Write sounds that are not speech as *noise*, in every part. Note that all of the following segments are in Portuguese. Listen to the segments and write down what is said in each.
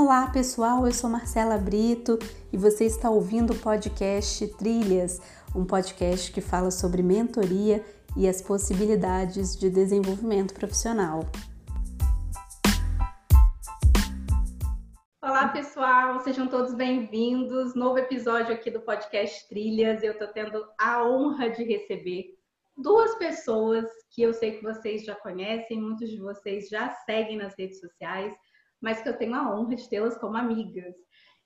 Olá pessoal, eu sou Marcela Brito e você está ouvindo o podcast Trilhas, um podcast que fala sobre mentoria e as possibilidades de desenvolvimento profissional. Olá pessoal, sejam todos bem-vindos. Novo episódio aqui do podcast Trilhas. Eu estou tendo a honra de receber duas pessoas que eu sei que vocês já conhecem, muitos de vocês já seguem nas redes sociais mas que eu tenho a honra de tê-las como amigas.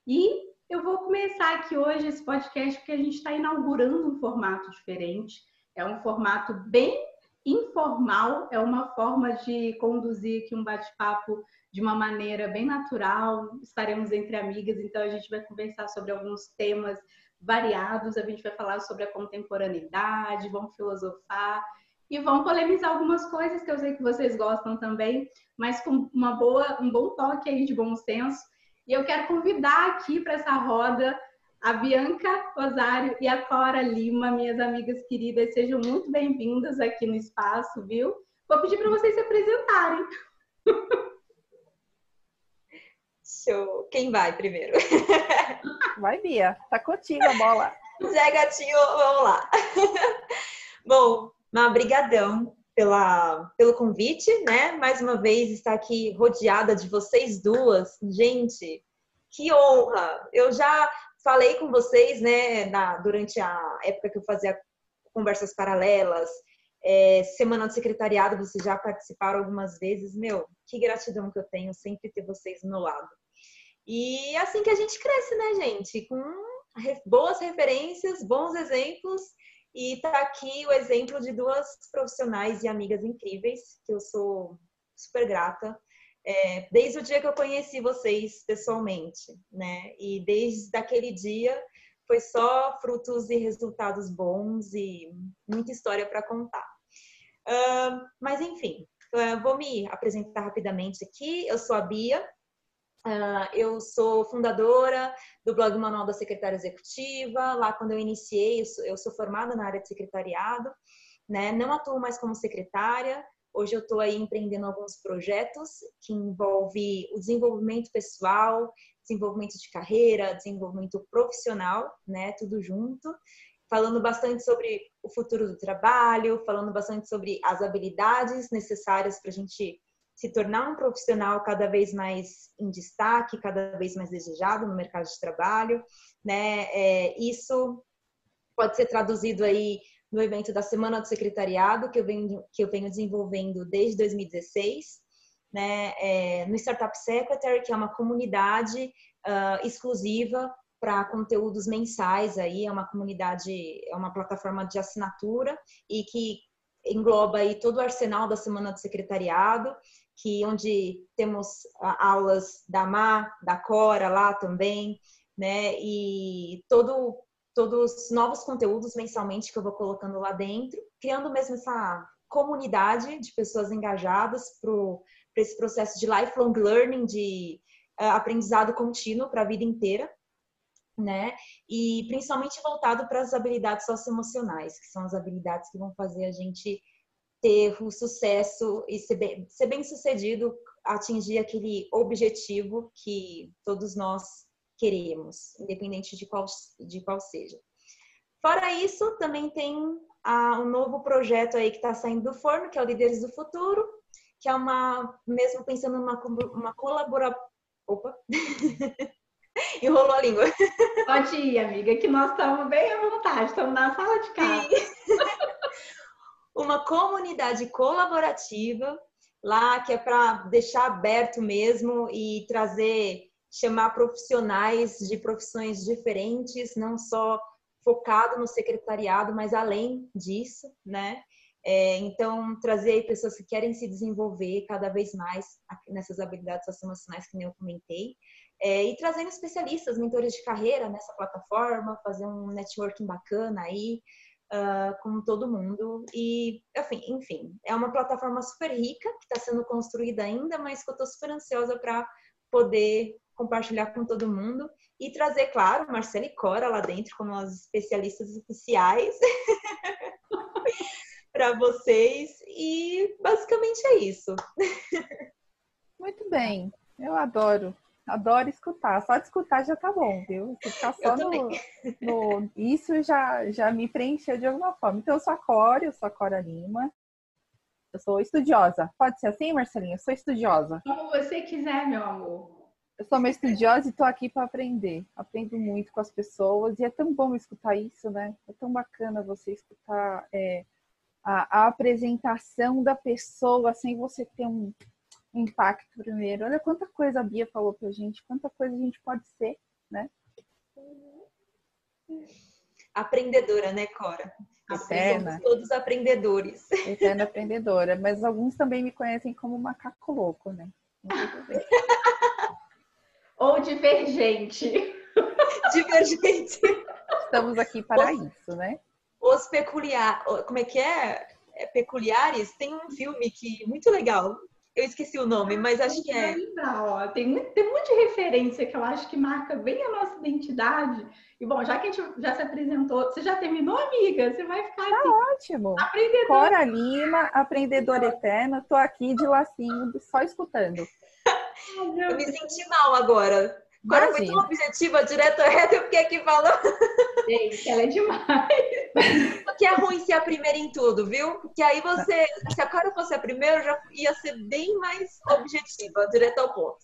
E eu vou começar aqui hoje esse podcast porque a gente está inaugurando um formato diferente. É um formato bem informal, é uma forma de conduzir aqui um bate-papo de uma maneira bem natural. Estaremos entre amigas, então a gente vai conversar sobre alguns temas variados, a gente vai falar sobre a contemporaneidade, vamos filosofar e vão polemizar algumas coisas que eu sei que vocês gostam também, mas com uma boa, um bom toque aí de bom senso. E eu quero convidar aqui para essa roda a Bianca Rosário e a Cora Lima, minhas amigas queridas, sejam muito bem-vindas aqui no espaço, viu? Vou pedir para vocês se apresentarem. Show. Quem vai primeiro? Vai, Bia. Tá contigo a bola. *laughs* Zé Gatinho, vamos lá. Bom, uma brigadão pela, pelo convite, né? Mais uma vez estar aqui rodeada de vocês duas. Gente, que honra! Eu já falei com vocês, né, na, durante a época que eu fazia conversas paralelas, é, Semana do Secretariado, vocês já participaram algumas vezes. Meu, que gratidão que eu tenho sempre ter vocês do meu lado. E é assim que a gente cresce, né, gente? Com boas referências, bons exemplos e tá aqui o exemplo de duas profissionais e amigas incríveis, que eu sou super grata. É, desde o dia que eu conheci vocês pessoalmente, né? E desde aquele dia foi só frutos e resultados bons e muita história para contar. Uh, mas enfim, uh, vou me apresentar rapidamente aqui. Eu sou a Bia, Uh, eu sou fundadora do blog Manual da Secretária Executiva. Lá, quando eu iniciei, eu sou, formada na área de secretariado, né? Não atuo mais como secretária. Hoje eu estou aí empreendendo alguns projetos que envolvem o desenvolvimento pessoal, desenvolvimento de carreira, desenvolvimento profissional, né? Tudo junto. Falando bastante sobre o futuro do trabalho, falando bastante sobre as habilidades necessárias para a gente se tornar um profissional cada vez mais em destaque, cada vez mais desejado no mercado de trabalho, né? É, isso pode ser traduzido aí no evento da Semana do Secretariado que eu venho que eu venho desenvolvendo desde 2016, né? É, no Startup Secretary, que é uma comunidade uh, exclusiva para conteúdos mensais aí, é uma comunidade, é uma plataforma de assinatura e que engloba aí todo o arsenal da Semana do Secretariado que onde temos aulas da Má, da Cora lá também, né? E todo todos os novos conteúdos mensalmente que eu vou colocando lá dentro, criando mesmo essa comunidade de pessoas engajadas para esse processo de lifelong learning, de uh, aprendizado contínuo para a vida inteira, né? E principalmente voltado para as habilidades socioemocionais, que são as habilidades que vão fazer a gente ter o sucesso e ser bem, ser bem sucedido, atingir aquele objetivo que todos nós queremos, independente de qual, de qual seja. Fora isso, também tem ah, um novo projeto aí que está saindo do forno, que é o Líderes do Futuro, que é uma, mesmo pensando numa uma colaboração. Opa! *laughs* Enrolou a língua. Pode ir, amiga, que nós estamos bem à vontade, estamos na sala de casa. *laughs* uma comunidade colaborativa lá que é para deixar aberto mesmo e trazer, chamar profissionais de profissões diferentes, não só focado no secretariado, mas além disso, né? É, então, trazer pessoas que querem se desenvolver cada vez mais nessas habilidades socioemocionais que eu comentei. É, e trazendo especialistas, mentores de carreira nessa plataforma, fazer um networking bacana aí, uh, com todo mundo. E, enfim, enfim, é uma plataforma super rica que está sendo construída ainda, mas que eu estou super ansiosa para poder compartilhar com todo mundo e trazer, claro, Marcela e Cora lá dentro como as especialistas oficiais *laughs* para vocês. E basicamente é isso. Muito bem, eu adoro. Adoro escutar. Só de escutar já tá bom, viu? Ficar só no, no, Isso já, já me preencheu de alguma forma. Então, eu sou a Cora, eu sou a Cora Lima. Eu sou estudiosa. Pode ser assim, Marcelinha? Eu sou estudiosa. Como você quiser, meu amor. Eu sou uma estudiosa e estou aqui para aprender. Aprendo muito com as pessoas e é tão bom escutar isso, né? É tão bacana você escutar é, a, a, apresentação da pessoa sem você ter um, impacto primeiro. Olha quanta coisa a Bia falou pra gente, quanta coisa a gente pode ser, né? Aprendedora, né, Cora? Eterna. Somos todos aprendedores. Eterna aprendedora, mas alguns também me conhecem como macaco louco, né? *laughs* Ou divergente. Divergente. Estamos aqui para os, isso, né? Os peculiar, como é que é? é? Peculiares tem um filme que muito legal eu esqueci o nome, mas acho que é. Lembrar, ó. Tem, tem um monte de referência que eu acho que marca bem a nossa identidade. E bom, já que a gente já se apresentou, você já terminou, amiga? Você vai ficar tá aqui. ótimo. Aprendedora. Cora Lima, aprendedora eterna. Tô aqui de lacinho, só escutando. *laughs* eu me senti mal agora. Agora foi tão objetiva, direto reto, eu fiquei aqui falando. Gente, ela é demais. *laughs* Porque é ruim ser a primeira em tudo, viu? Porque aí você, se a Cora fosse a primeira, já ia ser bem mais objetiva, direto ao ponto.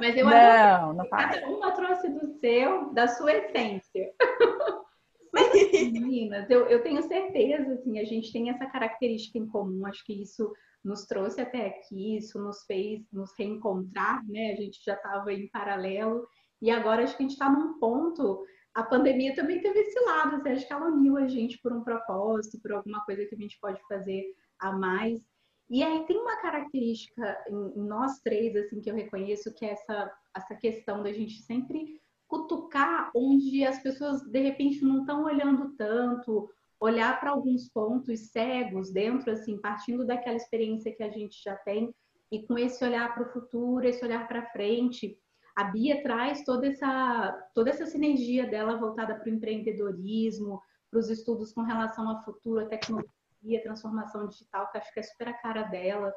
Mas eu não, não cada uma trouxe do seu, da sua essência. *laughs* Mas, assim, *laughs* meninas, eu, eu tenho certeza, assim, a gente tem essa característica em comum, acho que isso nos trouxe até aqui, isso nos fez nos reencontrar, né? A gente já estava em paralelo e agora acho que a gente está num ponto. A pandemia também teve esse lado, assim, acho que ela uniu a gente por um propósito, por alguma coisa que a gente pode fazer a mais. E aí tem uma característica em, nós três, assim, que eu reconheço, que é essa, essa questão da gente sempre cutucar onde as pessoas de repente não estão olhando tanto, olhar para alguns pontos cegos dentro, assim, partindo daquela experiência que a gente já tem e com esse olhar para o futuro, esse olhar para frente. A Bia traz toda essa, toda essa sinergia dela voltada para o empreendedorismo, para os estudos com relação ao futuro, a tecnologia, transformação digital, que acho que é super a cara dela.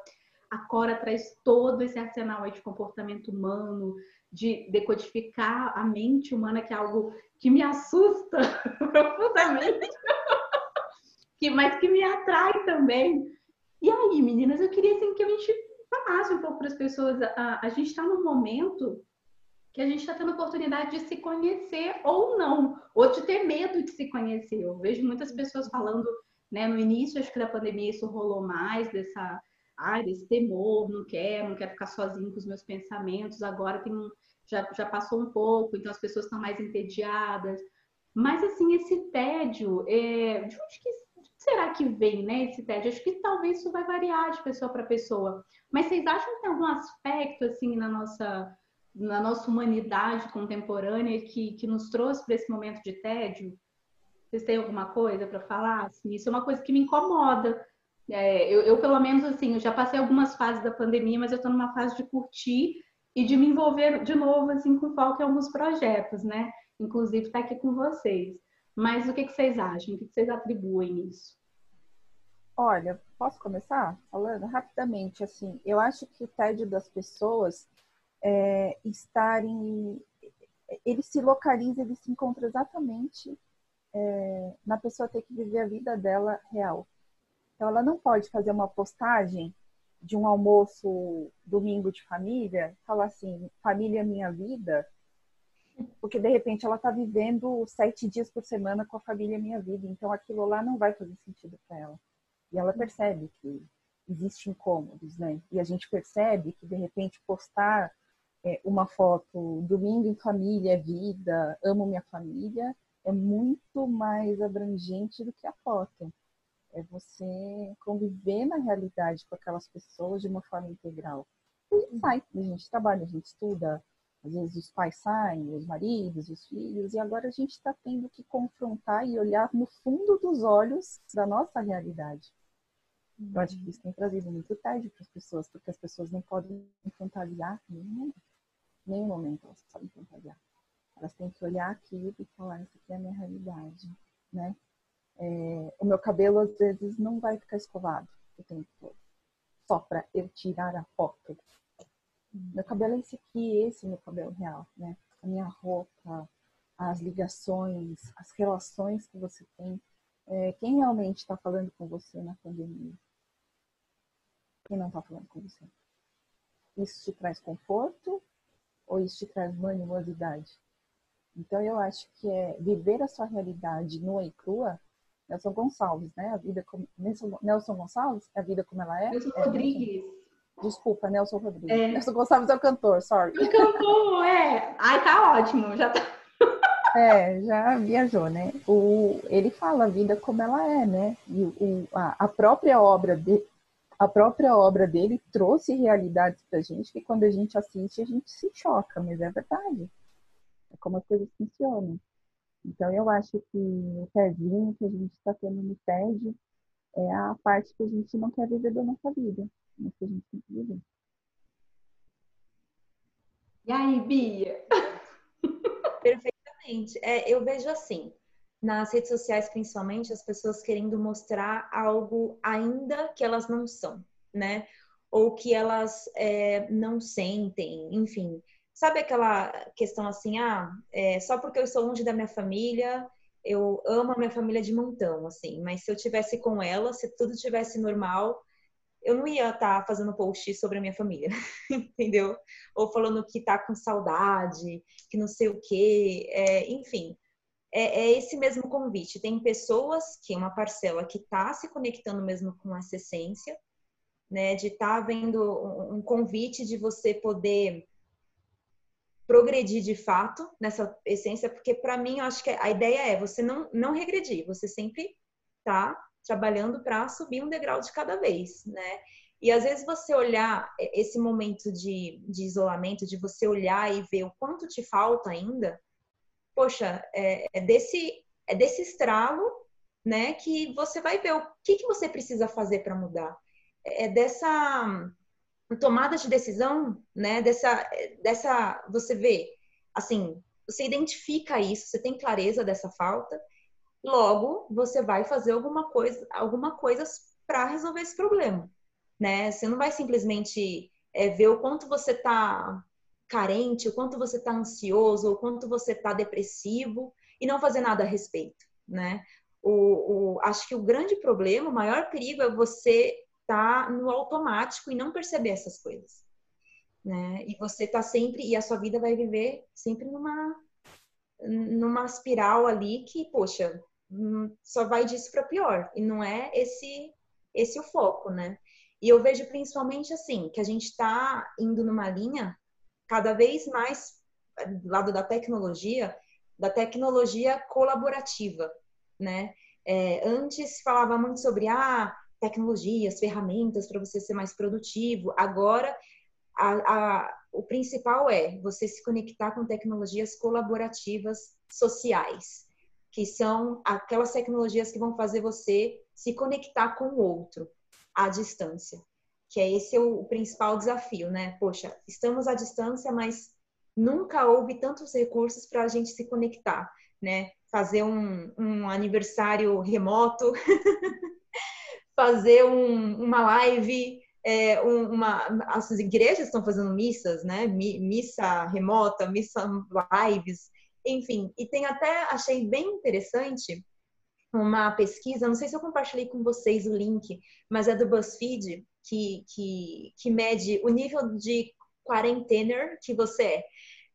A Cora traz todo esse arsenal de comportamento humano, de decodificar a mente humana, que é algo que me assusta *laughs* profundamente que, mas que me atrai também. E aí, meninas, eu queria assim, que a gente falasse um pouco para as pessoas. A, a gente está num momento que a gente está tendo oportunidade de se conhecer ou não, ou de ter medo de se conhecer. Eu vejo muitas pessoas falando, né, no início, acho que da pandemia isso rolou mais, dessa, desse temor, não quero, não quero ficar sozinho com os meus pensamentos, agora tem um, já, já passou um pouco, então as pessoas estão mais entediadas. Mas, assim, esse tédio, é, de onde que será que vem, né, esse tédio? Acho que talvez isso vai variar de pessoa para pessoa. Mas vocês acham que tem algum aspecto, assim, na nossa, na nossa humanidade contemporânea que, que nos trouxe para esse momento de tédio? Vocês têm alguma coisa para falar? Assim, isso é uma coisa que me incomoda. É, eu, eu, pelo menos, assim, eu já passei algumas fases da pandemia, mas eu estou numa fase de curtir e de me envolver de novo, assim, com foco em alguns projetos, né? Inclusive, estar tá aqui com vocês. Mas o que, que vocês acham? O que, que vocês atribuem nisso? Olha, posso começar falando rapidamente? Assim, eu acho que o tédio das pessoas é estarem. Ele se localiza, ele se encontra exatamente é, na pessoa ter que viver a vida dela real. Então, ela não pode fazer uma postagem de um almoço domingo de família, falar assim: família minha vida, porque de repente ela está vivendo sete dias por semana com a família Minha Vida, então aquilo lá não vai fazer sentido para ela. E ela percebe que existem incômodos, né? E a gente percebe que de repente postar é, uma foto domingo em família, vida, amo minha família, é muito mais abrangente do que a foto. É você conviver na realidade com aquelas pessoas de uma forma integral. E sai, a gente trabalha, a gente estuda, às vezes os pais saem, os maridos, os filhos, e agora a gente está tendo que confrontar e olhar no fundo dos olhos da nossa realidade. Uhum. Eu acho que isso tem trazido muito tédio para as pessoas, porque as pessoas não podem fantasiar nenhum momento. Nenhum momento elas podem fantasiar. Elas têm que olhar aquilo e falar, isso aqui é a minha realidade, né? É, o meu cabelo, às vezes, não vai ficar escovado o tempo todo. Só para eu tirar a foto Meu cabelo é esse aqui, esse é meu cabelo real, né? A minha roupa, as ligações, as relações que você tem. É, quem realmente está falando com você na pandemia? Quem não está falando com você? Isso te traz conforto ou isso te traz manimosidade? Então eu acho que é viver a sua realidade nua e crua. Nelson Gonçalves, né? A vida como Nelson Gonçalves, a vida como ela é. Nelson é, Rodrigues. Desculpa, Nelson Rodrigues. É. Nelson Gonçalves é o cantor, sorry. O cantor, é. Ai, tá ótimo, já tá. É, já viajou, né? O, ele fala a vida como ela é, né? E o, a, a própria obra de, a própria obra dele trouxe realidades pra gente que quando a gente assiste a gente se choca, mas é verdade. É como as coisas funcionam. Então eu acho que o pezinho que a gente está tendo no TED é a parte que a gente não quer viver da nossa vida, mas que a gente tem que viver. E aí, Bia? *laughs* Perfeitamente. É, eu vejo assim, nas redes sociais principalmente, as pessoas querendo mostrar algo ainda que elas não são, né? Ou que elas é, não sentem, enfim. Sabe aquela questão assim, ah, é, só porque eu sou longe da minha família, eu amo a minha família de montão, assim, mas se eu tivesse com ela, se tudo tivesse normal, eu não ia estar tá fazendo post sobre a minha família, *laughs* entendeu? Ou falando que tá com saudade, que não sei o quê, é, enfim. É, é, esse mesmo convite. Tem pessoas que, uma parcela que tá se conectando mesmo com essa essência, né? De estar tá vendo um, um convite de você poder progredir de fato nessa essência, porque para mim eu acho que a ideia é você não, não regredir, você sempre tá trabalhando para subir um degrau de cada vez, né? E às vezes você olhar esse momento de, de isolamento, de você olhar e ver o quanto te falta ainda, poxa, é, é desse, é desse estralo, né, que você vai ver o que, que você precisa fazer para mudar. É dessa tomada de decisão, né? Dessa, dessa, você vê, assim, você identifica isso, você tem clareza dessa falta, logo você vai fazer alguma coisa, alguma coisa para resolver esse problema, né? Você não vai simplesmente é, ver o quanto você está carente, o quanto você está ansioso, o quanto você está depressivo e não fazer nada a respeito, né? O, o, acho que o grande problema, o maior perigo é você tá no automático e não perceber essas coisas, né? E você tá sempre e a sua vida vai viver sempre numa numa espiral ali que, poxa, hum, só vai disso para pior e não é esse esse o foco, né? E eu vejo principalmente assim que a gente está indo numa linha cada vez mais do lado da tecnologia, da tecnologia colaborativa, né? É, antes falava muito sobre ah, tecnologias, ferramentas para você ser mais produtivo. Agora, a, a, o principal é você se conectar com tecnologias colaborativas sociais, que são aquelas tecnologias que vão fazer você se conectar com o outro à distância. Que é esse o, o principal desafio, né? Poxa, estamos à distância, mas nunca houve tantos recursos para a gente se conectar, né? Fazer um, um aniversário remoto *laughs* fazer um, uma live, é, uma, as igrejas estão fazendo missas, né? Missa remota, missa lives, enfim. E tem até, achei bem interessante uma pesquisa, não sei se eu compartilhei com vocês o link, mas é do BuzzFeed, que, que, que mede o nível de quarentener que você é.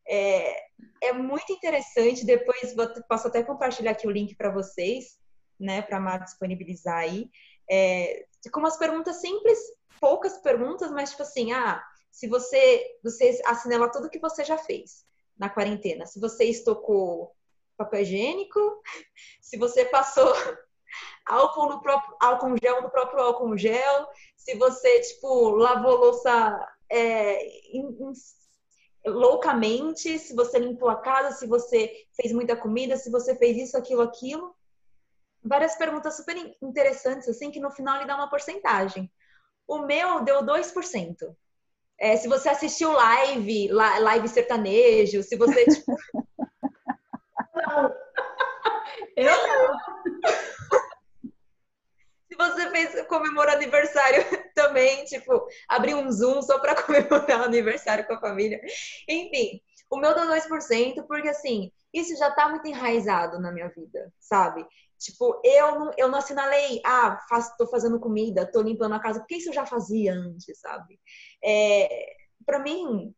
É, é muito interessante. Depois vou, posso até compartilhar aqui o link para vocês, né, para disponibilizar aí é, com umas perguntas simples, poucas perguntas, mas tipo assim, ah, se você, você assinala tudo que você já fez na quarentena, se você estocou papel higiênico, *laughs* se você passou *laughs* álcool no próprio álcool gel no próprio álcool gel, se você tipo lavou louça é, in, in, loucamente, se você limpou a casa, se você fez muita comida, se você fez isso, aquilo, aquilo várias perguntas super interessantes, assim, que no final ele dá uma porcentagem. O meu deu 2%. É, se você assistiu live, live sertanejo, se você, tipo... não. *laughs* *laughs* Eu não. Se você fez comemorou aniversário *laughs* também, tipo, abrir um Zoom só para comemorar o aniversário com a família. Enfim, o meu dá 2%, porque assim, isso já tá muito enraizado na minha vida, sabe? Tipo, eu não, eu não assinalei, ah, tô fazendo comida, tô limpando a casa, porque isso eu já fazia antes, sabe? É, para mim,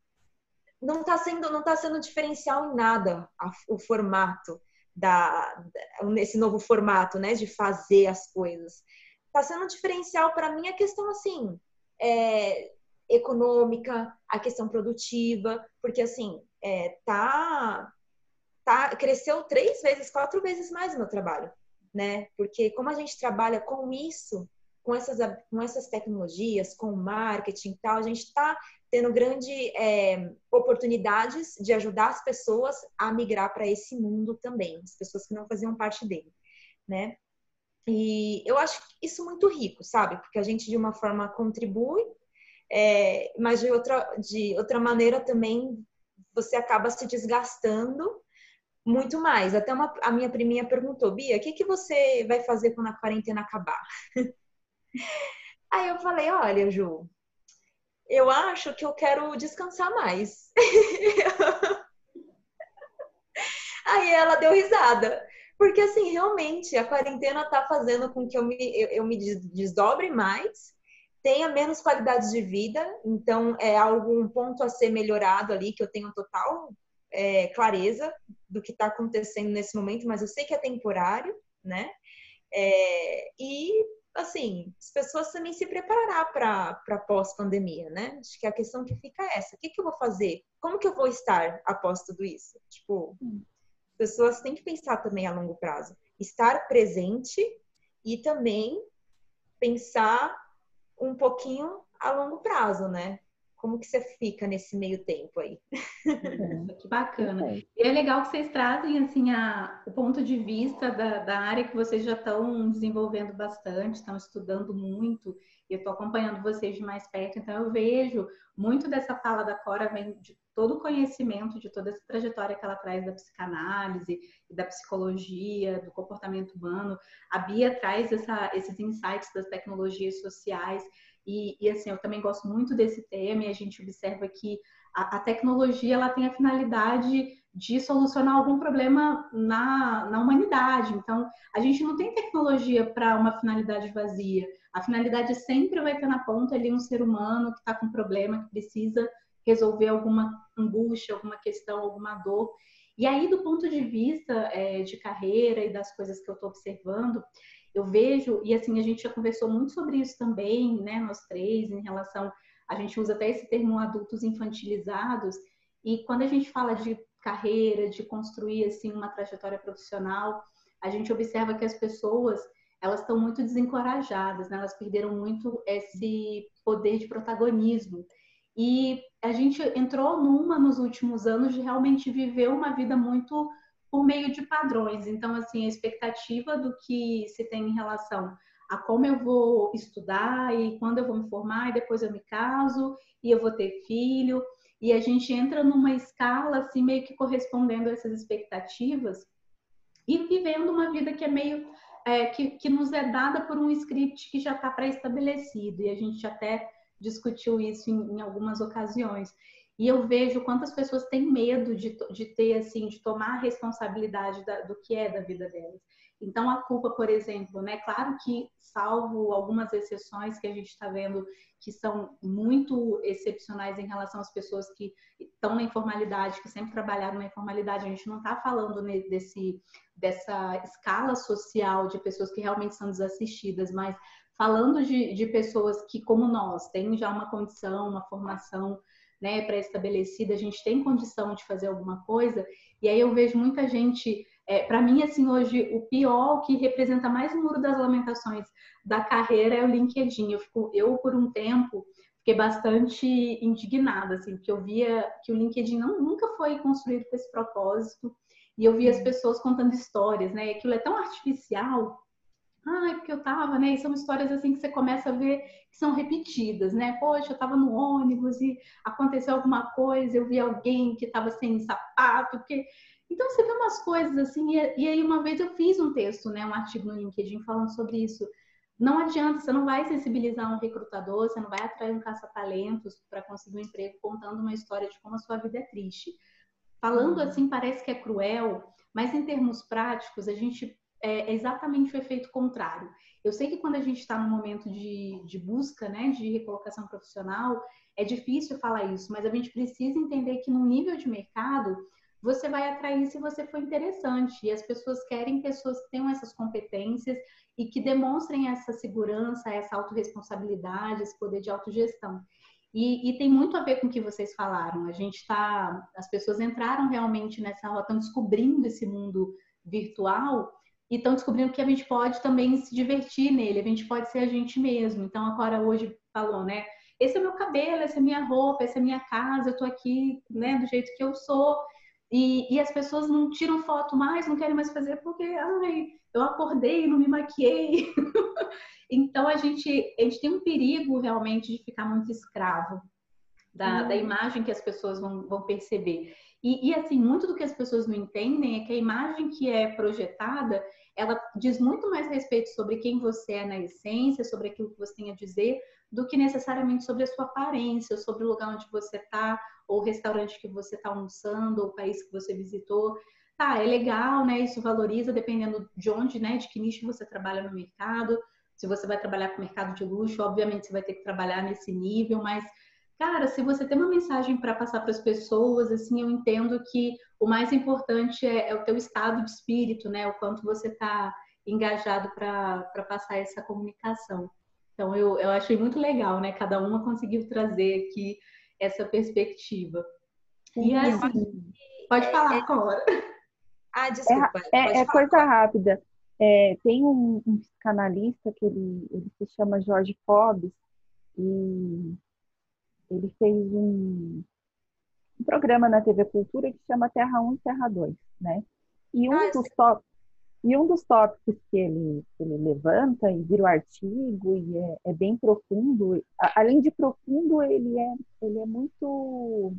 não tá sendo, não tá sendo diferencial em nada a, o formato da, da, esse novo formato, né, de fazer as coisas. Tá sendo diferencial para mim a questão assim, é, econômica, a questão produtiva, porque assim, é, tá, tá, cresceu três vezes, quatro vezes mais o meu trabalho, né? Porque como a gente trabalha com isso, com essas, com essas tecnologias, com marketing e tal, a gente está tendo grandes é, oportunidades de ajudar as pessoas a migrar para esse mundo também, as pessoas que não faziam parte dele, né? E eu acho isso muito rico, sabe? Porque a gente de uma forma contribui, é, mas de outra, de outra maneira também você acaba se desgastando muito mais. Até uma, a minha priminha perguntou, Bia, o que, que você vai fazer quando a quarentena acabar? *laughs* Aí eu falei, olha, Ju, eu acho que eu quero descansar mais. *laughs* Aí ela deu risada. Porque, assim, realmente, a quarentena tá fazendo com que eu me, eu, eu me desdobre mais, tenha menos qualidade de vida. Então, é algum ponto a ser melhorado ali, que eu tenho total é, clareza do que está acontecendo nesse momento, mas eu sei que é temporário, né? É, e assim, as pessoas também se preparar para pós-pandemia, né? Acho que a questão que fica é essa: o que, que eu vou fazer? Como que eu vou estar após tudo isso? Tipo, as pessoas têm que pensar também a longo prazo, estar presente e também pensar um pouquinho a longo prazo, né? Como que você fica nesse meio tempo aí? *laughs* Que bacana. E é legal que vocês trazem assim a, o ponto de vista da, da área que vocês já estão desenvolvendo bastante, estão estudando muito. E eu estou acompanhando vocês de mais perto, então eu vejo muito dessa fala da Cora vem de todo o conhecimento, de toda essa trajetória que ela traz da psicanálise, da psicologia, do comportamento humano. A Bia traz essa, esses insights das tecnologias sociais. E, e, assim, eu também gosto muito desse tema e a gente observa que a, a tecnologia ela tem a finalidade de solucionar algum problema na, na humanidade. Então, a gente não tem tecnologia para uma finalidade vazia. A finalidade sempre vai ter na ponta ali um ser humano que está com problema, que precisa resolver alguma angústia, alguma questão, alguma dor. E aí, do ponto de vista é, de carreira e das coisas que eu estou observando, eu vejo, e assim, a gente já conversou muito sobre isso também, né, nós três, em relação, a gente usa até esse termo adultos infantilizados, e quando a gente fala de carreira, de construir, assim, uma trajetória profissional, a gente observa que as pessoas, elas estão muito desencorajadas, né, elas perderam muito esse poder de protagonismo. E a gente entrou numa nos últimos anos de realmente viver uma vida muito por meio de padrões. Então, assim, a expectativa do que se tem em relação a como eu vou estudar e quando eu vou me formar e depois eu me caso e eu vou ter filho. E a gente entra numa escala, assim, meio que correspondendo a essas expectativas e vivendo uma vida que é meio. É, que, que nos é dada por um script que já está pré-estabelecido. E a gente até discutiu isso em, em algumas ocasiões. E eu vejo quantas pessoas têm medo de, de ter, assim, de tomar a responsabilidade da, do que é da vida delas. Então, a culpa, por exemplo, né? Claro que, salvo algumas exceções que a gente está vendo que são muito excepcionais em relação às pessoas que estão na informalidade, que sempre trabalharam na informalidade, a gente não está falando desse, dessa escala social de pessoas que realmente são desassistidas, mas falando de, de pessoas que, como nós, têm já uma condição, uma formação né, pré-estabelecida, a gente tem condição de fazer alguma coisa. E aí eu vejo muita gente, é, para mim, assim, hoje, o pior, o que representa mais o muro das lamentações da carreira é o LinkedIn. Eu, fico, eu por um tempo, fiquei bastante indignada, assim, porque eu via que o LinkedIn não, nunca foi construído com esse propósito. E eu via as pessoas contando histórias, né? Aquilo é tão artificial Ai, porque eu tava, né? E são histórias assim que você começa a ver que são repetidas, né? Poxa, eu tava no ônibus e aconteceu alguma coisa, eu vi alguém que tava sem sapato, porque então você vê umas coisas assim, e, aí uma vez eu fiz um texto, né, um artigo no LinkedIn falando sobre isso. não adianta, você não vai sensibilizar um recrutador, você não vai atrair um caça-talentos para conseguir um emprego contando uma história de como a sua vida é triste. Falando uhum. assim, parece que é cruel, mas em termos práticos, a gente é exatamente o efeito contrário. Eu sei que quando a gente está no momento de, de busca, né, de recolocação profissional, é difícil falar isso, mas a gente precisa entender que no nível de mercado, você vai atrair se você for interessante. E as pessoas querem pessoas que tenham essas competências e que demonstrem essa segurança, essa autorresponsabilidade, esse poder de autogestão. E, e, tem muito a ver com o que vocês falaram. A gente está, as pessoas entraram realmente nessa rota, estão descobrindo esse mundo virtual e estão descobrindo que a gente pode também se divertir nele, a gente pode ser a gente mesmo. Então a Cora hoje falou, né? Esse é meu cabelo, essa é minha roupa, essa é minha casa, eu tô aqui, né, do jeito que eu sou. E, e as pessoas não tiram foto mais, não querem mais fazer porque, ai, eu acordei, não me maquiei. *laughs* então a gente, a gente tem um perigo realmente de ficar muito escravo da, da uhum. imagem que as pessoas vão, vão perceber. E, e, assim, muito do que as pessoas não entendem é que a imagem que é projetada, ela diz muito mais respeito sobre quem você é na essência, sobre aquilo que você tem a dizer, do que necessariamente sobre a sua aparência, sobre o lugar onde você está, ou o restaurante que você está almoçando, ou o país que você visitou. Tá, é legal, né? Isso valoriza dependendo de onde, né? De que nicho você trabalha no mercado. Se você vai trabalhar com mercado de luxo, obviamente você vai ter que trabalhar nesse nível, mas cara, se você tem uma mensagem para passar para as pessoas, assim, eu entendo que o mais importante é, é, o teu estado de espírito, né? O quanto você está engajado para passar essa comunicação. Então, eu, eu achei muito legal, né? Cada uma conseguiu trazer aqui essa perspectiva. E assim, pode é, falar, é, Cora. Ah, desculpa. É, é coisa rápida. É, tem um, um psicanalista que ele, ele se chama Jorge Fobbs e ele fez um, um, programa na TV Cultura que chama Terra 1 e Terra 2, né? E um ah, dos top, e um dos tópicos que ele, ele levanta e vira o artigo e é, é, bem profundo, além de profundo, ele é, ele é muito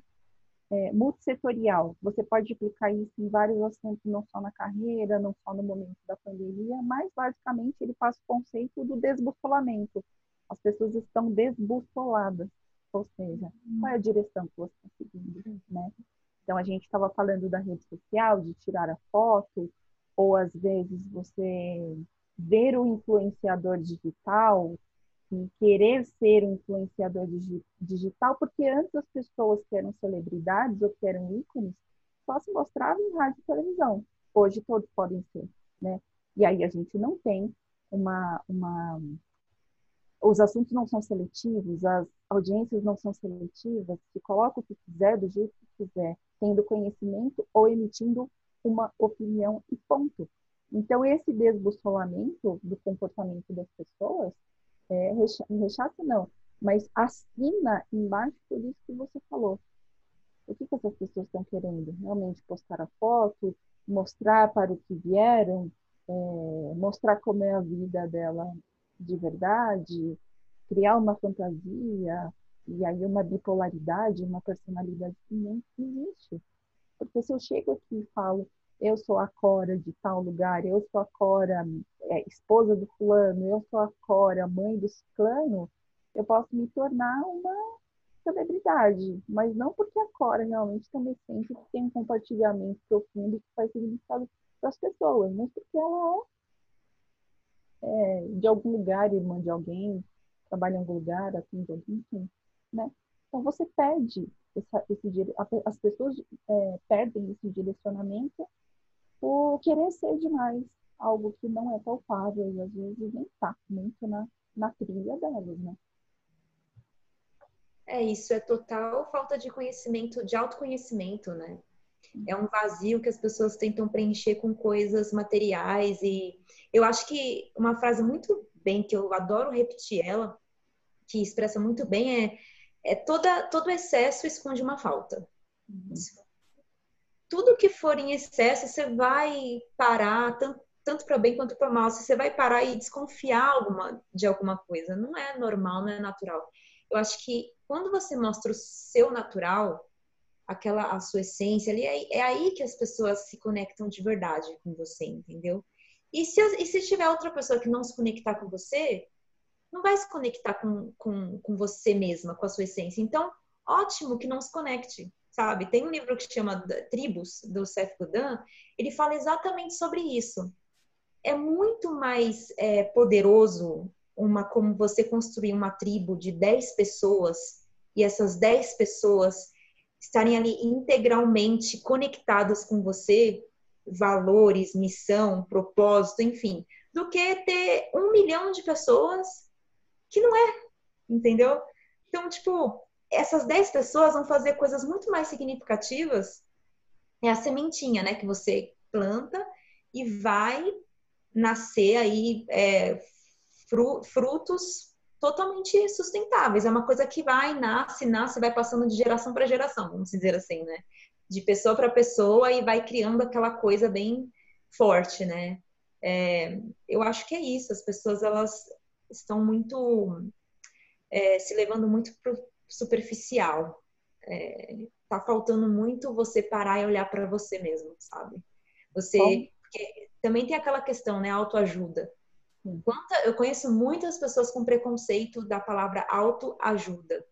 é, multissetorial. Você pode aplicar isso em vários assuntos, não só na carreira, não só no momento da pandemia, mas basicamente ele faz o conceito do desbussolamento. As pessoas estão desbussoladas. Ou seja, qual é a direção que você está seguindo, né? Então, a gente estava falando da rede social, de tirar a foto, ou às vezes você ver o influenciador digital e querer ser um influenciador digital, porque antes as pessoas que eram celebridades ou que eram ícones só se mostravam em rádio e televisão. Hoje todos podem ser, né? E aí a gente não tem uma, uma os assuntos não são seletivos, as audiências não são seletivas, se coloca o que quiser, do jeito que quiser, tendo conhecimento ou emitindo uma opinião e ponto. Então, esse desbussolamento do comportamento das pessoas, é, rechaça não, mas assina embaixo por isso que você falou. O que, que essas pessoas estão querendo? Realmente postar a foto, mostrar para o que vieram, é, mostrar como é a vida dela de verdade, criar uma fantasia e aí uma bipolaridade, uma personalidade que não existe. Porque se eu chego aqui e falo, eu sou a Cora de tal lugar, eu sou a Cora, é, esposa do fulano, eu sou a Cora, mãe do ciclano, eu posso me tornar uma celebridade, mas não porque a Cora realmente também sente que tem um compartilhamento profundo que faz significado para as pessoas, mas porque ela é é, de algum lugar, irmã de alguém, trabalha em algum lugar, assim, alguém, enfim, né? Então você perde essa, esse as pessoas é, perdem esse direcionamento por querer ser demais algo que não é palpável e às vezes nem está muito na, na trilha delas, né? É isso, é total falta de conhecimento, de autoconhecimento, né? É um vazio que as pessoas tentam preencher com coisas materiais e eu acho que uma frase muito bem que eu adoro repetir ela, que expressa muito bem é é toda todo excesso esconde uma falta. Tudo que for em excesso, você vai parar tanto, tanto para bem quanto para mal. Você vai parar e desconfiar alguma, de alguma coisa. Não é normal, não é natural. Eu acho que quando você mostra o seu natural, aquela a sua essência ali, é, é aí que as pessoas se conectam de verdade com você, entendeu? E se, e se tiver outra pessoa que não se conectar com você, não vai se conectar com, com, com você mesma, com a sua essência. Então, ótimo que não se conecte, sabe? Tem um livro que chama Tribos, do Seth Godin, ele fala exatamente sobre isso. É muito mais é, poderoso uma como você construir uma tribo de 10 pessoas e essas 10 pessoas estarem ali integralmente conectadas com você, valores, missão, propósito, enfim, do que ter um milhão de pessoas que não é, entendeu? Então, tipo, essas 10 pessoas vão fazer coisas muito mais significativas. É a sementinha, né, que você planta e vai nascer aí é, frutos totalmente sustentáveis. É uma coisa que vai, nasce, nasce, vai passando de geração para geração, vamos dizer assim, né? De pessoa para pessoa e vai criando aquela coisa bem forte, né? É, eu acho que é isso. As pessoas elas estão muito é, se levando muito pro superficial. É, tá faltando muito você parar e olhar para você mesmo, sabe? Você também tem aquela questão, né? Autoajuda. Quanta, eu conheço muitas pessoas com preconceito da palavra autoajuda.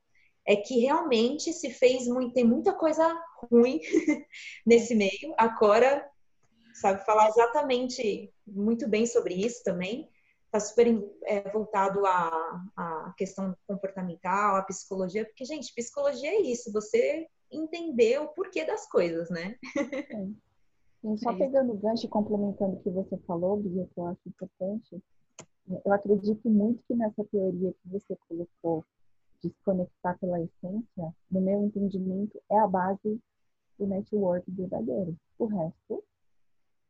É que realmente se fez muito, tem muita coisa ruim *laughs* nesse meio. A Cora sabe falar exatamente muito bem sobre isso também. Está super é, voltado à, à questão comportamental, à psicologia, porque, gente, psicologia é isso, você entender o porquê das coisas, né? Sim, só *laughs* é pegando o gancho e complementando o que você falou, Bia, que eu acho importante, eu acredito muito que nessa teoria que você colocou de se conectar pela essência, no meu entendimento, é a base do network verdadeiro. O resto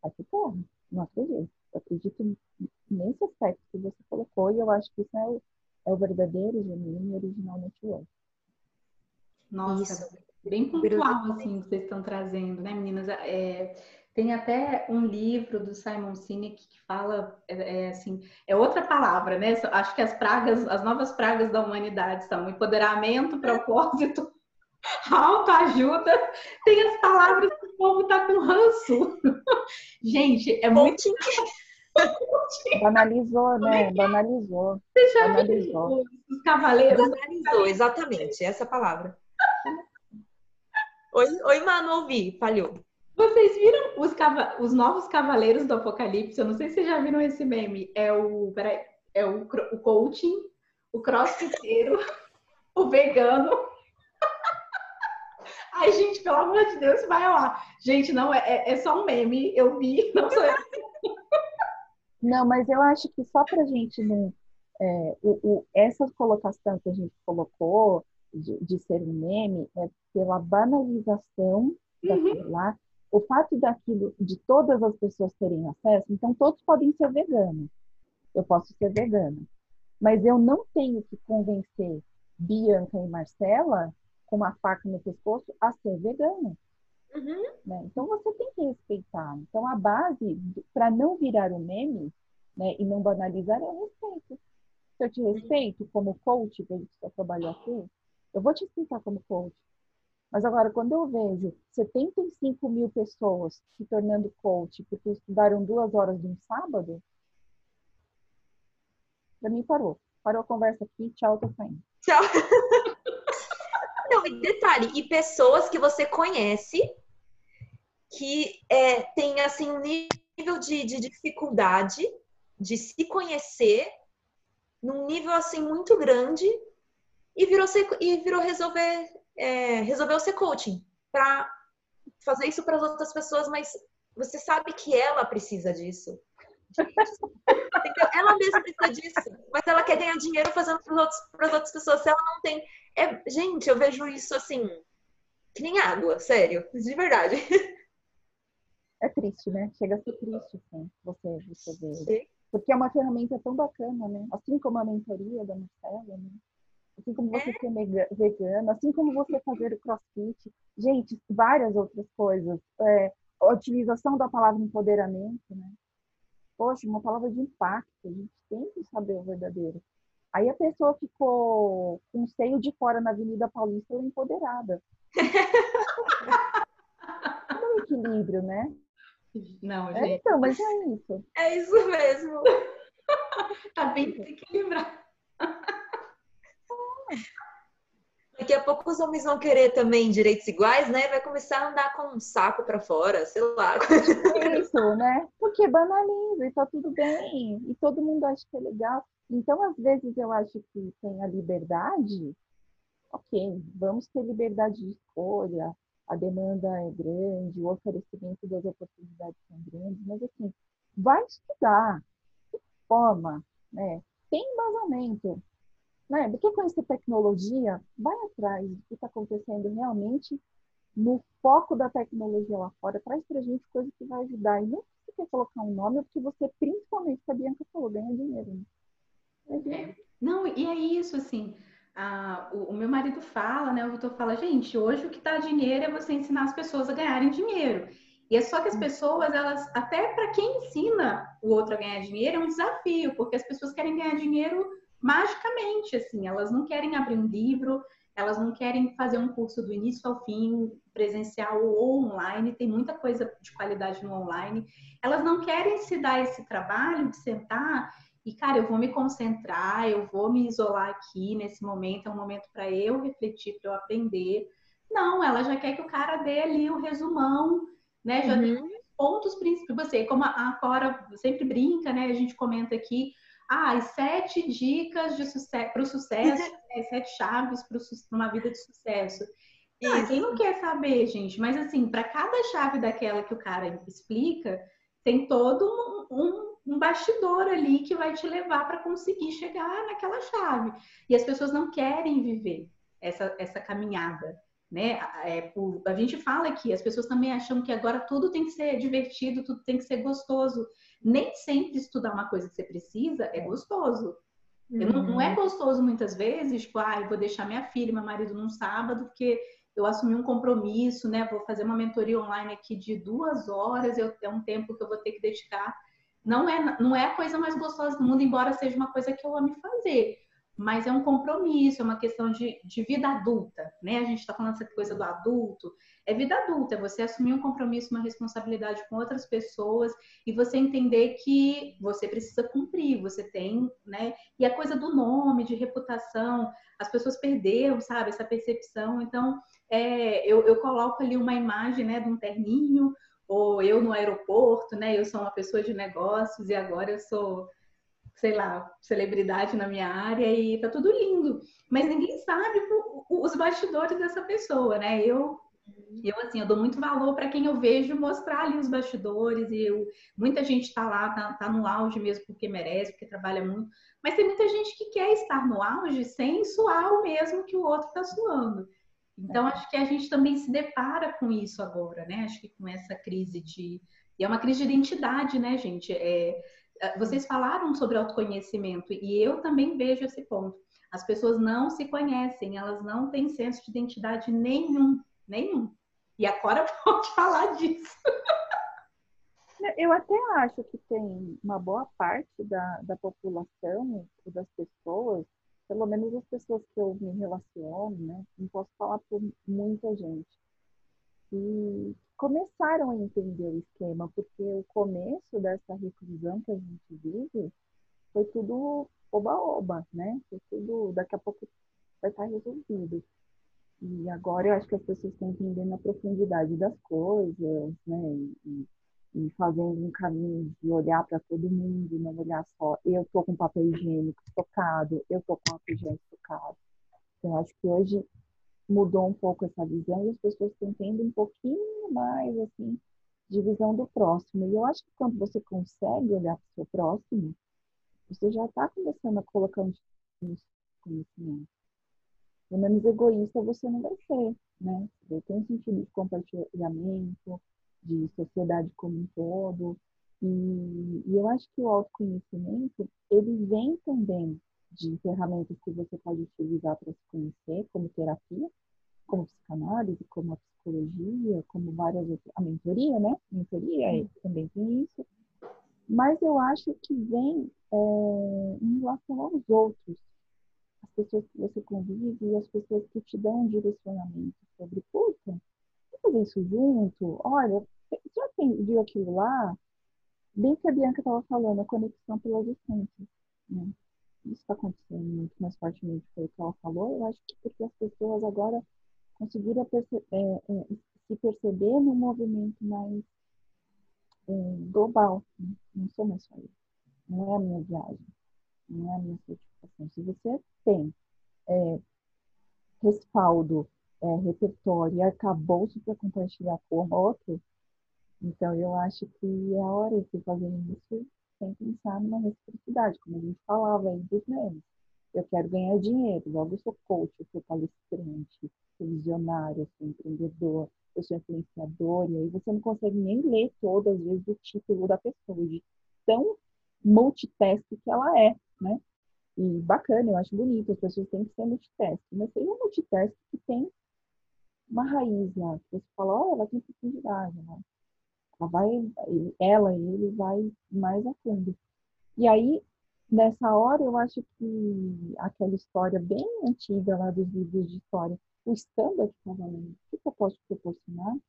é que terra. Não acredito. Eu acredito nesse aspecto que você colocou e eu acho que isso é o, é o verdadeiro, genuíno e original network. Nossa, isso. bem pontual assim que vocês estão trazendo, né, meninas? É, tem até um livro do Simon Sinek que fala, é, é, assim, é outra palavra, né? Acho que as pragas, as novas pragas da humanidade são empoderamento, propósito, *laughs* autoajuda. Tem as palavras que o povo tá com ranço. *laughs* Gente, é muito. *laughs* Banalizou, né? Banalizou. Você já Banalizou. Os cavaleiros. Banalizou, exatamente, essa palavra. Oi, oi, Manu, ouvi, falhou. Vocês viram os, cava os novos Cavaleiros do Apocalipse? Eu não sei se vocês já viram esse meme. É o, peraí, é o, o coaching, o crossfiteiro, *laughs* o vegano. *laughs* Ai, gente, pelo amor de Deus, vai lá. Gente, não, é, é, é só um meme. Eu vi, *laughs* não sou eu. Não, mas eu acho que só pra gente não. É, o, o, essa colocação que a gente colocou de, de ser um meme é pela banalização uhum. lá o fato daquilo, de todas as pessoas terem acesso, então todos podem ser veganos. Eu posso ser vegana. Mas eu não tenho que convencer Bianca e Marcela, com uma faca no pescoço, a ser vegana. Uhum. Né? Então você tem que respeitar. Então a base, para não virar um meme né, e não banalizar, é o respeito. Se eu te respeito como coach, que você trabalhou aqui, eu vou te explicar como coach. Mas agora, quando eu vejo 75 mil pessoas se tornando coach porque estudaram duas horas de um sábado, para mim parou. Parou a conversa aqui, tchau, tô saindo. Tchau. *laughs* Não, e detalhe, e pessoas que você conhece que é, tem assim um nível de, de dificuldade de se conhecer num nível assim muito grande e virou, e virou resolver é, resolveu ser coaching para fazer isso para as outras pessoas, mas você sabe que ela precisa disso. *laughs* ela mesma precisa disso, mas ela quer ganhar dinheiro fazendo para as outras pessoas. Se ela não tem. É, gente, eu vejo isso assim, que nem água, sério, de verdade. É triste, né? Chega a ser triste, assim, você, você ver. Porque é uma ferramenta tão bacana, né? Assim como a mentoria da Marcela, né? Assim como você é. ser vegano, assim como você fazer o crossfit, gente, várias outras coisas. É, a utilização da palavra empoderamento, né? Poxa, uma palavra de impacto, a gente tem que saber o verdadeiro. Aí a pessoa ficou com o seio de fora na Avenida Paulista empoderada. *laughs* é um equilíbrio, né? Não, É, gente. então, mas é isso. É isso mesmo. *laughs* Tá bem desequilibrado. Daqui a pouco os homens vão querer também direitos iguais, né? Vai começar a andar com um saco pra fora, sei lá. É isso, né? Porque banaliza e tá tudo bem. E todo mundo acha que é legal. Então, às vezes, eu acho que tem a liberdade. Ok, vamos ter liberdade de escolha. A demanda é grande, o oferecimento das oportunidades são grandes. Mas, assim, vai estudar. Forma, né? Tem embasamento. Né? Do que conhecer tecnologia, vai atrás do que está acontecendo realmente no foco da tecnologia lá fora, traz pra gente coisa que vai ajudar. E não você quer colocar um nome, porque você, principalmente, que a Bianca falou, ganha dinheiro. Né? É. Não, e é isso, assim. a- o, o meu marido fala, né? O Vitor fala, gente, hoje o que dá dinheiro é você ensinar as pessoas a ganharem dinheiro. E é só que as pessoas, elas, até para quem ensina o outro a ganhar dinheiro, é um desafio, porque as pessoas querem ganhar dinheiro magicamente, assim, elas não querem abrir um livro, elas não querem fazer um curso do início ao fim, presencial ou online, tem muita coisa de qualidade no online. Elas não querem se dar esse trabalho de sentar e, cara, eu vou me concentrar, eu vou me isolar aqui nesse momento, é um momento para eu refletir, para eu aprender. Não, ela já quer que o cara dê ali o resumão, né? Já tem Uhum. pontos principais. Você, como a Cora sempre brinca, né? A gente comenta aqui, ah, as sete dicas de sucesso para o sucesso, né, sete chaves para uma vida de sucesso. Ah, quem não quer saber, gente? Mas assim, para cada chave daquela que o cara explica, tem todo um, um, um bastidor ali que vai te levar para conseguir chegar naquela chave. E as pessoas não querem viver essa, essa caminhada. Né? É, por- a gente fala aqui, as pessoas também acham que agora tudo tem que ser divertido, tudo tem que ser gostoso. Nem sempre estudar uma coisa que você precisa é gostoso. Eu não, não é gostoso muitas vezes, tipo, ah, eu vou deixar minha filha e meu marido num sábado, porque eu assumi um compromisso, né? Vou fazer uma mentoria online aqui de duas horas, eu, é um tempo que eu vou ter que dedicar. Não é, não é a coisa mais gostosa do mundo, embora seja uma coisa que eu ame fazer. Mas é um compromisso, é uma questão de, de vida adulta, né? A gente está falando essa coisa do adulto. É vida adulta, é você assumir um compromisso, uma responsabilidade com outras pessoas e você entender que você precisa cumprir, você tem, né? E a coisa do nome, de reputação, as pessoas perderam, sabe, essa percepção. Então, é, eu, eu coloco ali uma imagem, né, de um terninho, ou eu no aeroporto, né? Eu sou uma pessoa de negócios e agora eu sou, sei lá, celebridade na minha área e tá tudo lindo. Mas ninguém sabe os bastidores dessa pessoa, né? Eu eu, assim, eu dou muito valor para quem eu vejo mostrar ali os bastidores e eu, muita gente está lá, tá, tá no auge mesmo porque merece, porque trabalha muito, mas tem muita gente que quer estar no auge sem suar o mesmo que o outro está suando. Então, acho que a gente também se depara com isso agora, né? Acho que com essa crise de. E é uma crise de identidade, né, gente? É, vocês falaram sobre autoconhecimento e eu também vejo esse ponto. As pessoas não se conhecem, elas não têm senso de identidade nenhum, nenhum. E a Cora pode falar disso. Eu até acho que tem uma boa parte da, da população, das pessoas, pelo menos as pessoas que eu me relaciono, né? Não posso falar por muita gente. E começaram a entender o esquema, porque o começo dessa reclusão que a gente vive foi tudo oba-oba, né? Foi tudo, daqui a pouco vai estar resolvido. E agora eu acho que as pessoas estão entendendo a profundidade das coisas, né? E, e fazendo um caminho de olhar para todo mundo, não olhar só eu tô com papel higiênico estocado, eu tô com álcool gel estocado. Então, eu acho que hoje mudou um pouco essa visão e as pessoas estão tendo um pouquinho mais, assim, de visão do próximo. E eu acho que quando você consegue olhar para o seu próximo, você já está começando a colocar um conhecimento. Pelo menos egoísta você não vai ser, né? Você tem um sentido de compartilhamento, de sociedade como um todo. E, e, eu acho que o autoconhecimento, ele vem também de ferramentas que você pode utilizar para se conhecer, como terapia, como psicanálise, como a psicologia, como várias outras, a mentoria, né? Mentoria também tem isso. Mas eu acho que vem é, em relação aos outros, as pessoas que você convive e as pessoas que te dão um direcionamento sobre, puta, vamos fazer isso junto? Olha, já viu aquilo lá? Bem que a Bianca estava falando, a conexão pelas essências. Né? Isso está acontecendo muito mais fortemente pelo que ela falou. Eu acho que porque as pessoas agora conseguiram perce é, é, se perceber num movimento mais é, global. Né? Não sou mais só eu. Não é a minha viagem. Não é a minha certificação. Se você tem é, respaldo, é, repertório e arcabouço para compartilhar com outro, então eu acho que é a hora de fazer isso sem pensar numa reciprocidade, como a gente falava aí dos memes. Eu quero ganhar dinheiro, logo eu sou coach, eu sou palestrante, sou visionário, eu sou empreendedor, eu sou influenciador, e aí você não consegue nem ler todas as vezes o título da pessoa, de tão multitask que ela é, né? E bacana, eu acho bonito, as pessoas têm que ser multitask, mas tem um multitask que tem uma raiz lá, que você fala, oh, ela tem profundidade, né? Ela vai, ela e ele vai mais a fundo. E aí, nessa hora, eu acho que aquela história bem antiga lá dos livros de história, o standard que estava O que eu posso proporcionar? O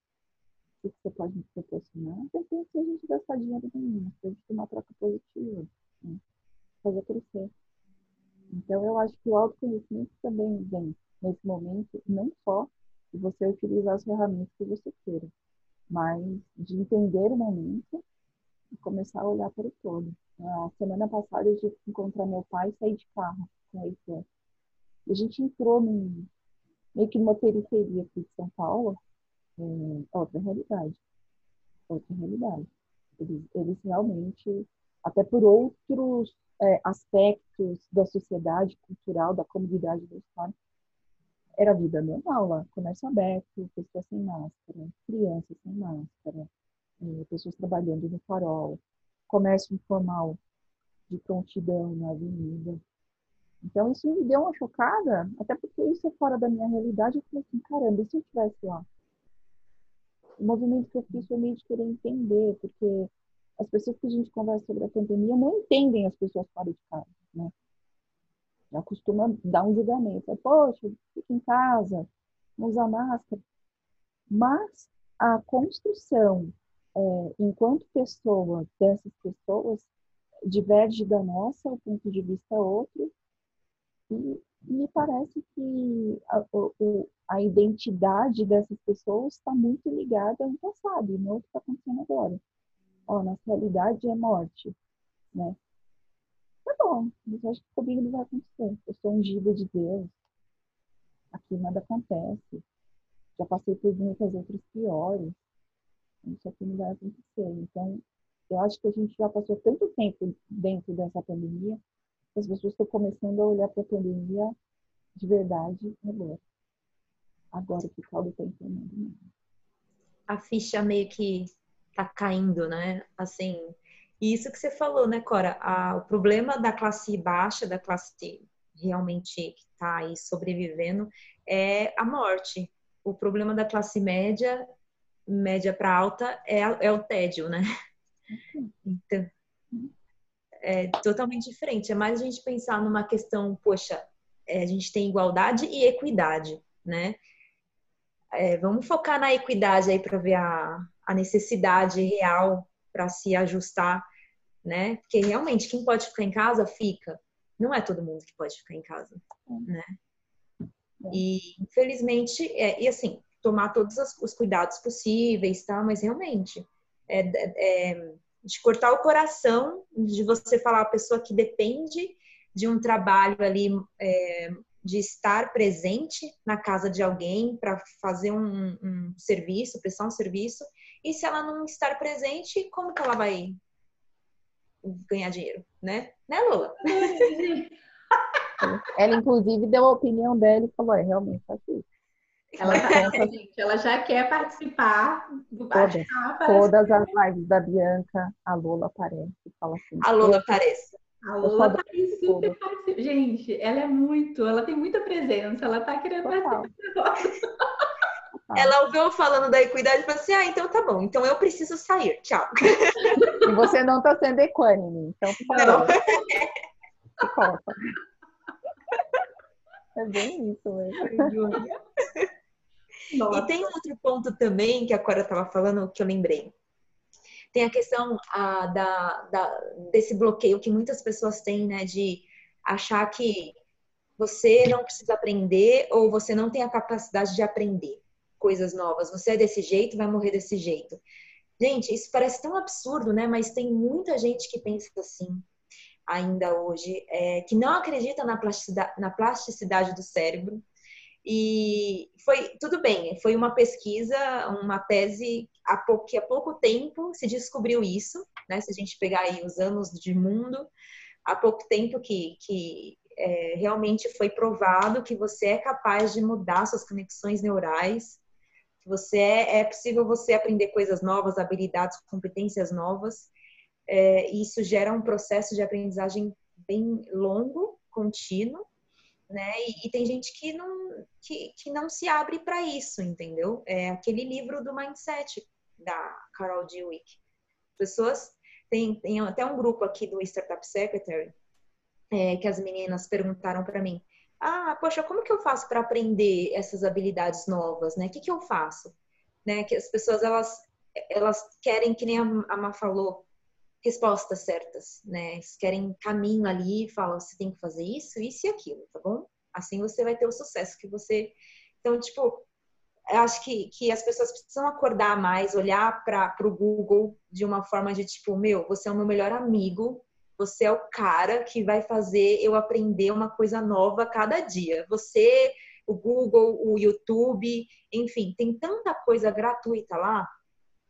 que você pode me proporcionar? Depende se a gente gastar dinheiro nenhum, se a gente uma troca positiva, né? fazer crescer. Então, eu acho que o autoconhecimento também vem nesse momento, não só de você utilizar as ferramentas que você queira, mas de entender o momento e começar a olhar para o todo. A semana passada eu tive que encontrar meu pai e sair de carro com ele. A gente entrou num, meio que numa periferia aqui de São Paulo, é, outra realidade. Outra realidade. Eles, eles realmente, até por outros é, aspectos da sociedade cultural, da comunidade do Estado, era vida normal lá, comércio aberto, pessoas sem máscara, crianças sem máscara, eh, pessoas trabalhando no farol, comércio informal de prontidão na avenida. Então isso me deu uma chocada, até porque isso é fora da minha realidade. Eu falei assim, caramba, e se eu estivesse lá? O movimento que eu fiz foi meio de querer entender, porque as pessoas que a gente conversa sobre a pandemia não entendem as pessoas fora de casa, né? Já costuma dar um julgamento. Poxa, fica em casa, não usa máscara. Mas a construção, é, enquanto pessoa dessas pessoas, diverge da nossa, o ponto de vista é outro. E me parece que a, a identidade dessas pessoas está muito ligada ao passado, não ao que está acontecendo agora. Ó, nossa realidade é morte, né? Bom, mas eu acho que comigo não vai acontecer. Eu sou ungida de Deus. Aqui nada acontece. Já passei por muitas outras piores. Isso aqui não vai acontecer. Então, eu acho que a gente já passou tanto tempo dentro dessa pandemia que as pessoas estão começando a olhar para a pandemia de verdade agora. Agora que o caldo está. A ficha meio que tá caindo, né? Assim, e isso que você falou, né, Cora? A, o problema da classe baixa, da classe realmente que está aí sobrevivendo, é a morte. O problema da classe média, média para alta, é, é o tédio, né? Então, é totalmente diferente. É mais a gente pensar numa questão, poxa, é, a gente tem igualdade e equidade, né? É, vamos focar na equidade aí para ver a, a necessidade real para se ajustar, né? Porque realmente quem pode ficar em casa fica. Não é todo mundo que pode ficar em casa, é. né? É. E infelizmente, é, e assim, tomar todos os cuidados possíveis, tá? Mas realmente é, é, de cortar o coração de você falar a pessoa que depende de um trabalho ali é, de estar presente na casa de alguém para fazer um, um, serviço, prestar um serviço, e se ela não estar presente, como que ela vai ganhar dinheiro, né? Né, Lula? *laughs* ela, inclusive, deu a opinião dela e falou, é, realmente, faz isso. Ela, tá, *laughs* gente, ela já quer participar do todas, todas as lives da Bianca, a Lula aparece e fala assim. A Lula aparece. A Lula aparece super participa. Gente, ela é muito, ela tem muita presença, ela tá querendo participar. *laughs* Ela ouviu falando da equidade e falou assim: ah, então tá bom, então eu preciso sair, tchau. *laughs* E você não tá sendo equânime, então por favor. É bem isso mesmo. E tem outro ponto também que a Cora estava falando que eu lembrei. Tem a questão a, da, da, desse bloqueio que muitas pessoas têm, né? De achar que você não precisa aprender ou você não tem a capacidade de aprender coisas novas. Você é desse jeito, vai morrer desse jeito. Gente, isso parece tão absurdo, né? Mas tem muita gente que pensa assim ainda hoje, é, que não acredita na plasticidade, na plasticidade do cérebro. E foi tudo bem, foi uma pesquisa, uma tese há pouco, que há pouco tempo se descobriu isso, né? Se a gente pegar aí os anos de mundo, há pouco tempo que, que é, realmente foi provado que você é capaz de mudar suas conexões neurais você é, é possível você aprender coisas novas, habilidades, competências novas. É, isso gera um processo de aprendizagem bem longo, contínuo, né? E, e tem gente que não que, que não se abre para isso, entendeu? É aquele livro do mindset da Carol Dweck. Pessoas tem, tem até um grupo aqui do Startup Secretary é, que as meninas perguntaram para mim ah, poxa, como que eu faço para aprender essas habilidades novas, né? O que, que eu faço? Né? Que as pessoas, elas, elas querem, que nem a Má falou, respostas certas, né? Eles querem caminho ali falam, você tem que fazer isso, isso e aquilo, tá bom? Assim você vai ter o sucesso que você... Então, tipo, eu acho que, que as pessoas precisam acordar mais, olhar para o Google de uma forma de tipo, meu, você é o meu melhor amigo, você é o cara que vai fazer eu aprender uma coisa nova cada dia. Você, o Google, o YouTube, enfim, tem tanta coisa gratuita lá,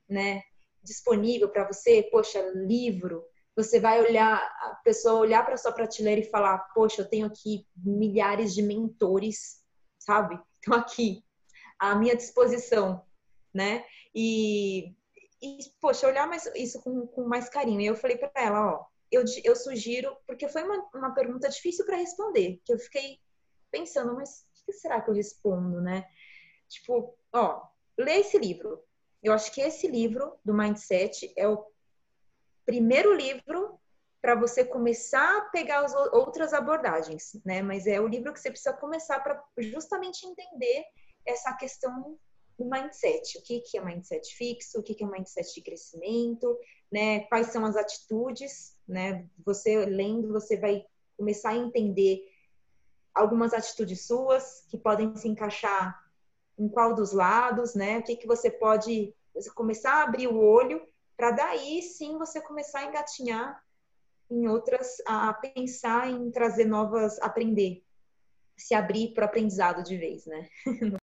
né? Disponível para você, poxa, livro. Você vai olhar, a pessoa olhar para sua prateleira e falar: Poxa, eu tenho aqui milhares de mentores, sabe? Estão aqui à minha disposição, né? E, e poxa, olhar mais, isso com, com mais carinho. E eu falei para ela: Ó, eu, eu sugiro, porque foi uma, uma pergunta difícil para responder, que eu fiquei pensando, mas o que será que eu respondo, né? Tipo, ó, lê esse livro. Eu acho que esse livro do Mindset é o primeiro livro para você começar a pegar as outras abordagens, né? Mas é o livro que você precisa começar para justamente entender essa questão do mindset. O que, que é mindset fixo, o que, que é mindset de crescimento, né? Quais são as atitudes, né? Você lendo, você vai começar a entender algumas atitudes suas que podem se encaixar em qual dos lados, né? O que, que você pode você começar a abrir o olho para daí sim você começar a engatinhar em outras, a pensar em trazer novas, aprender, se abrir para o aprendizado de vez, né? *laughs*